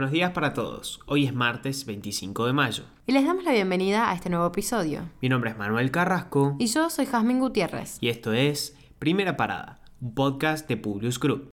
Buenos días para todos. Hoy es martes 25 de mayo. Y les damos la bienvenida a este nuevo episodio. Mi nombre es Manuel Carrasco. Y yo soy Jazmín Gutiérrez. Y esto es Primera Parada, un podcast de Publius Group.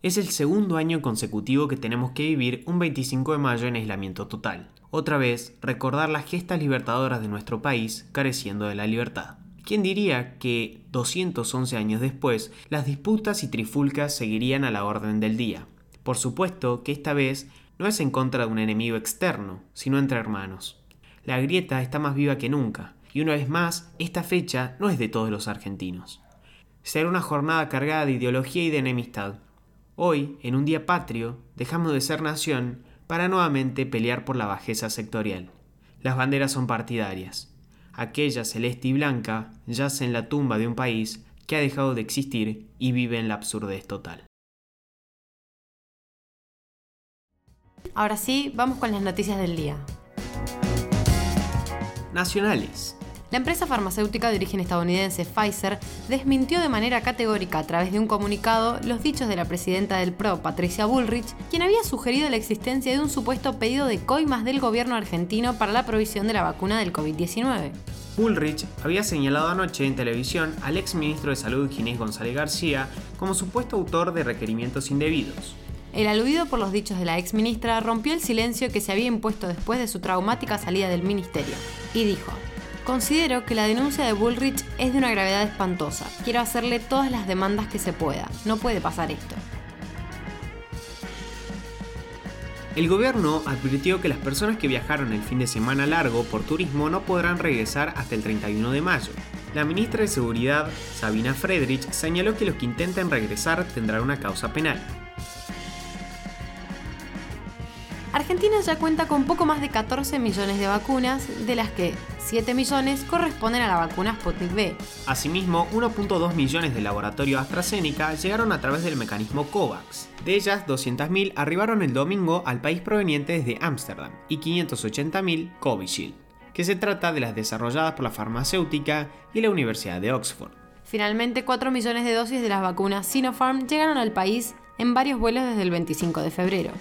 Es el segundo año consecutivo que tenemos que vivir un 25 de mayo en aislamiento total. Otra vez, recordar las gestas libertadoras de nuestro país careciendo de la libertad. ¿Quién diría que 211 años después las disputas y trifulcas seguirían a la orden del día? Por supuesto que esta vez no es en contra de un enemigo externo, sino entre hermanos. La grieta está más viva que nunca, y una vez más, esta fecha no es de todos los argentinos. Será una jornada cargada de ideología y de enemistad. Hoy, en un día patrio, dejamos de ser nación para nuevamente pelear por la bajeza sectorial. Las banderas son partidarias aquella celeste y blanca yace en la tumba de un país que ha dejado de existir y vive en la absurdez total. Ahora sí, vamos con las noticias del día. Nacionales. La empresa farmacéutica de origen estadounidense Pfizer desmintió de manera categórica a través de un comunicado los dichos de la presidenta del PRO, Patricia Bullrich, quien había sugerido la existencia de un supuesto pedido de coimas del gobierno argentino para la provisión de la vacuna del COVID-19. Bullrich había señalado anoche en televisión al ex ministro de Salud Ginés González García como supuesto autor de requerimientos indebidos. El aludido por los dichos de la ex ministra rompió el silencio que se había impuesto después de su traumática salida del ministerio y dijo: Considero que la denuncia de Bullrich es de una gravedad espantosa. Quiero hacerle todas las demandas que se pueda. No puede pasar esto. El gobierno advirtió que las personas que viajaron el fin de semana largo por turismo no podrán regresar hasta el 31 de mayo. La ministra de Seguridad, Sabina Friedrich, señaló que los que intenten regresar tendrán una causa penal. Argentina ya cuenta con poco más de 14 millones de vacunas, de las que 7 millones corresponden a la vacuna Sputnik V. Asimismo, 1.2 millones de laboratorio AstraZeneca llegaron a través del mecanismo COVAX. De ellas, 200.000 arribaron el domingo al país proveniente desde Ámsterdam y 580.000 Covishield, que se trata de las desarrolladas por la farmacéutica y la Universidad de Oxford. Finalmente, 4 millones de dosis de las vacunas Sinopharm llegaron al país en varios vuelos desde el 25 de febrero.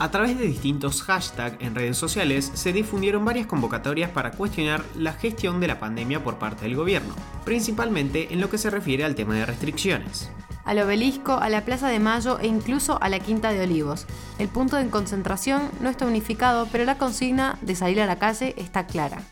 A través de distintos hashtags en redes sociales se difundieron varias convocatorias para cuestionar la gestión de la pandemia por parte del gobierno, principalmente en lo que se refiere al tema de restricciones. Al obelisco, a la Plaza de Mayo e incluso a la Quinta de Olivos. El punto de concentración no está unificado, pero la consigna de salir a la calle está clara.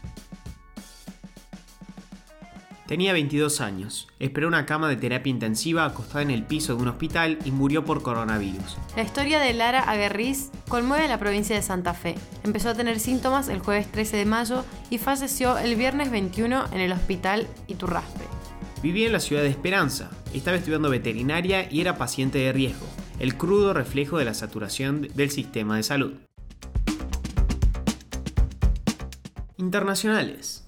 Tenía 22 años. Esperó una cama de terapia intensiva acostada en el piso de un hospital y murió por coronavirus. La historia de Lara Aguerriz conmueve a la provincia de Santa Fe. Empezó a tener síntomas el jueves 13 de mayo y falleció el viernes 21 en el hospital Iturraspe. Vivía en la ciudad de Esperanza. Estaba estudiando veterinaria y era paciente de riesgo. El crudo reflejo de la saturación del sistema de salud. Internacionales.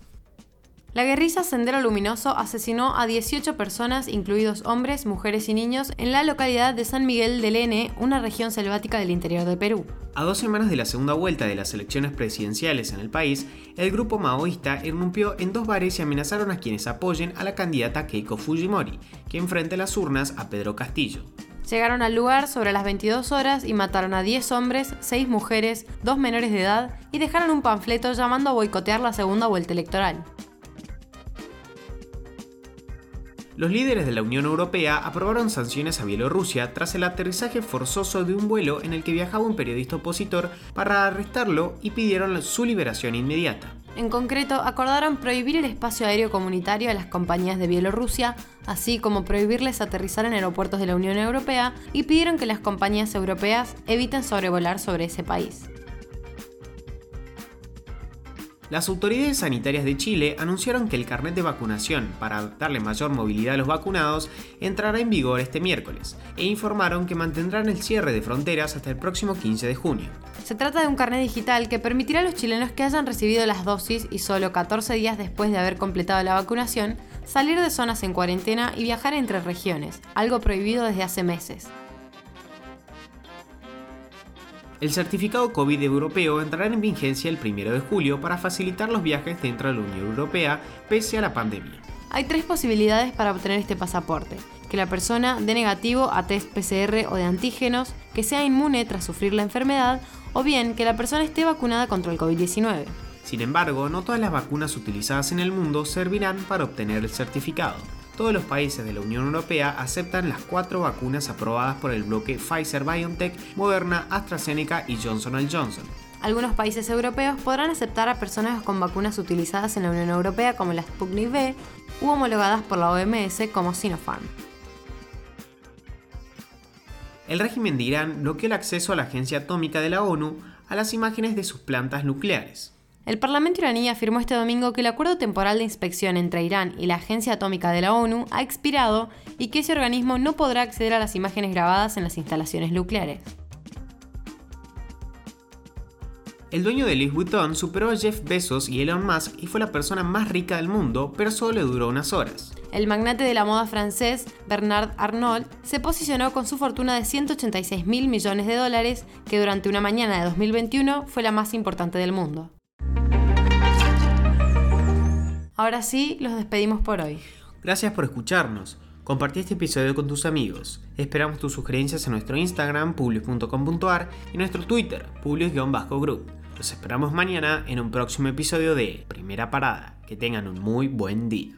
La guerrilla Sendero Luminoso asesinó a 18 personas, incluidos hombres, mujeres y niños, en la localidad de San Miguel del N, una región selvática del interior de Perú. A dos semanas de la segunda vuelta de las elecciones presidenciales en el país, el grupo maoísta irrumpió en dos bares y amenazaron a quienes apoyen a la candidata Keiko Fujimori, que enfrenta las urnas a Pedro Castillo. Llegaron al lugar sobre las 22 horas y mataron a 10 hombres, 6 mujeres, 2 menores de edad y dejaron un panfleto llamando a boicotear la segunda vuelta electoral. Los líderes de la Unión Europea aprobaron sanciones a Bielorrusia tras el aterrizaje forzoso de un vuelo en el que viajaba un periodista opositor para arrestarlo y pidieron su liberación inmediata. En concreto, acordaron prohibir el espacio aéreo comunitario a las compañías de Bielorrusia, así como prohibirles aterrizar en aeropuertos de la Unión Europea y pidieron que las compañías europeas eviten sobrevolar sobre ese país. Las autoridades sanitarias de Chile anunciaron que el carnet de vacunación para darle mayor movilidad a los vacunados entrará en vigor este miércoles e informaron que mantendrán el cierre de fronteras hasta el próximo 15 de junio. Se trata de un carnet digital que permitirá a los chilenos que hayan recibido las dosis y solo 14 días después de haber completado la vacunación salir de zonas en cuarentena y viajar entre regiones, algo prohibido desde hace meses. El certificado COVID europeo entrará en vigencia el 1 de julio para facilitar los viajes dentro de la Unión Europea pese a la pandemia. Hay tres posibilidades para obtener este pasaporte. Que la persona dé negativo a test PCR o de antígenos, que sea inmune tras sufrir la enfermedad, o bien que la persona esté vacunada contra el COVID-19. Sin embargo, no todas las vacunas utilizadas en el mundo servirán para obtener el certificado. Todos los países de la Unión Europea aceptan las cuatro vacunas aprobadas por el bloque Pfizer BioNTech, Moderna, AstraZeneca y Johnson Johnson. Algunos países europeos podrán aceptar a personas con vacunas utilizadas en la Unión Europea como la Sputnik V u homologadas por la OMS como Sinopharm. El régimen de Irán bloqueó el acceso a la Agencia Atómica de la ONU a las imágenes de sus plantas nucleares. El Parlamento iraní afirmó este domingo que el acuerdo temporal de inspección entre Irán y la Agencia Atómica de la ONU ha expirado y que ese organismo no podrá acceder a las imágenes grabadas en las instalaciones nucleares. El dueño de Louis Vuitton superó a Jeff Bezos y Elon Musk y fue la persona más rica del mundo, pero solo le duró unas horas. El magnate de la moda francés, Bernard Arnault, se posicionó con su fortuna de 186 mil millones de dólares, que durante una mañana de 2021 fue la más importante del mundo. Ahora sí, los despedimos por hoy. Gracias por escucharnos. Compartí este episodio con tus amigos. Esperamos tus sugerencias en nuestro Instagram, publius.com.ar y nuestro Twitter, publius-group. Los esperamos mañana en un próximo episodio de Primera Parada. Que tengan un muy buen día.